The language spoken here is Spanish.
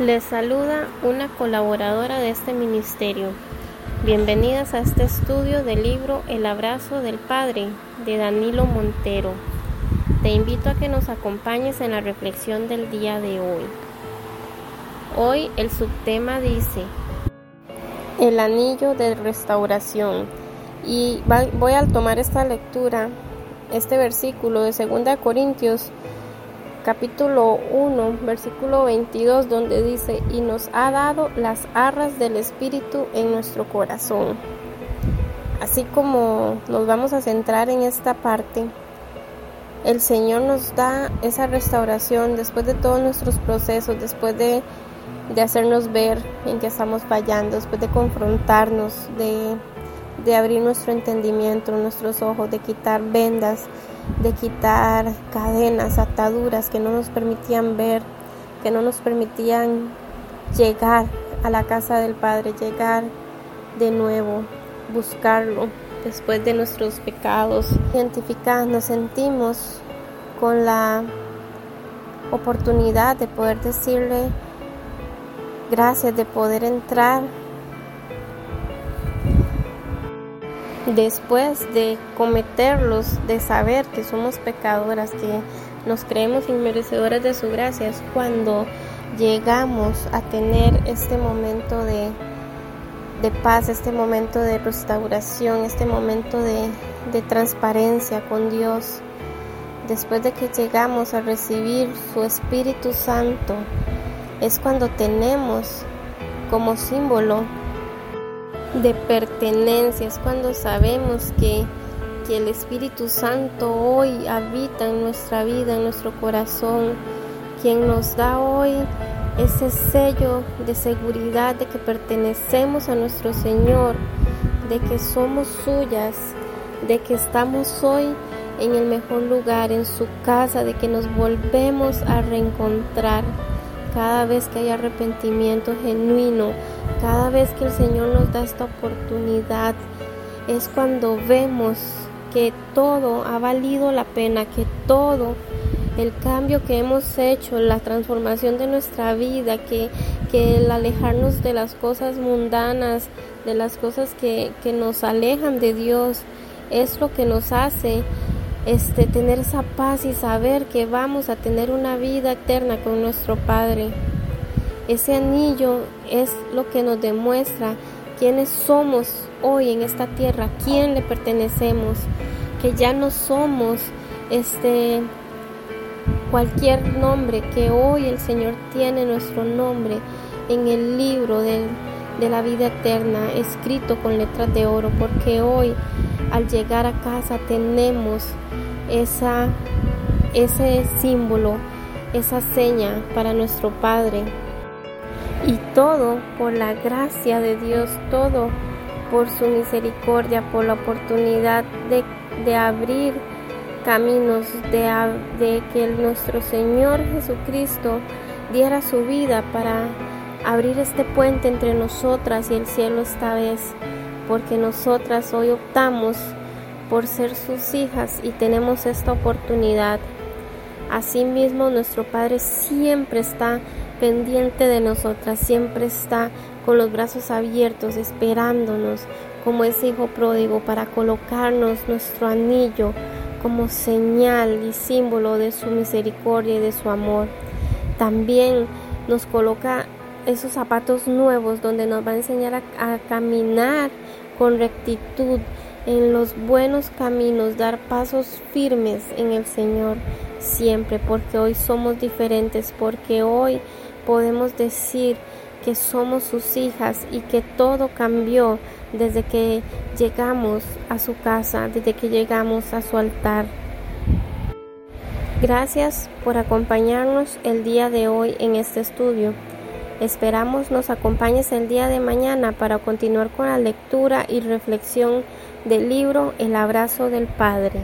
Les saluda una colaboradora de este ministerio. Bienvenidas a este estudio del libro El abrazo del Padre de Danilo Montero. Te invito a que nos acompañes en la reflexión del día de hoy. Hoy el subtema dice El anillo de restauración. Y voy a tomar esta lectura, este versículo de 2 Corintios capítulo 1, versículo 22, donde dice, y nos ha dado las arras del Espíritu en nuestro corazón. Así como nos vamos a centrar en esta parte, el Señor nos da esa restauración después de todos nuestros procesos, después de, de hacernos ver en que estamos fallando, después de confrontarnos, de de abrir nuestro entendimiento, nuestros ojos, de quitar vendas, de quitar cadenas, ataduras que no nos permitían ver, que no nos permitían llegar a la casa del Padre, llegar de nuevo, buscarlo después de nuestros pecados. Identificados nos sentimos con la oportunidad de poder decirle gracias, de poder entrar después de cometerlos, de saber que somos pecadoras, que nos creemos inmerecedoras de su gracia, es cuando llegamos a tener este momento de, de paz, este momento de restauración, este momento de, de transparencia con Dios. Después de que llegamos a recibir su Espíritu Santo, es cuando tenemos como símbolo de pertenencia, es cuando sabemos que, que el Espíritu Santo hoy habita en nuestra vida, en nuestro corazón, quien nos da hoy ese sello de seguridad de que pertenecemos a nuestro Señor, de que somos suyas, de que estamos hoy en el mejor lugar, en su casa, de que nos volvemos a reencontrar cada vez que hay arrepentimiento genuino, cada vez que el Señor nos da esta oportunidad, es cuando vemos que todo ha valido la pena, que todo el cambio que hemos hecho, la transformación de nuestra vida, que, que el alejarnos de las cosas mundanas, de las cosas que, que nos alejan de Dios, es lo que nos hace este, tener esa paz y saber que vamos a tener una vida eterna con nuestro Padre. Ese anillo es lo que nos demuestra quiénes somos hoy en esta tierra, a quién le pertenecemos, que ya no somos este cualquier nombre, que hoy el Señor tiene nuestro nombre en el libro de, la vida eterna, escrito con letras de oro, porque hoy al llegar a casa tenemos esa, ese símbolo, esa seña para nuestro Padre. Y todo por la gracia de Dios, todo por su misericordia, por la oportunidad de, de abrir caminos, de, de que nuestro Señor Jesucristo diera su vida para abrir este puente entre nosotras y el cielo esta vez, porque nosotras hoy optamos por ser sus hijas y tenemos esta oportunidad. Asimismo, nuestro Padre siempre está pendiente de nosotras, siempre está con los brazos abiertos, esperándonos como ese hijo pródigo para colocarnos nuestro anillo como señal y símbolo de su misericordia y de su amor. También nos coloca esos zapatos nuevos donde nos va a enseñar a, a caminar con rectitud en los buenos caminos, dar pasos firmes en el Señor siempre, porque hoy somos diferentes, porque hoy podemos decir que somos sus hijas y que todo cambió desde que llegamos a su casa, desde que llegamos a su altar. Gracias por acompañarnos el día de hoy en este estudio. Esperamos nos acompañes el día de mañana para continuar con la lectura y reflexión del libro El abrazo del Padre.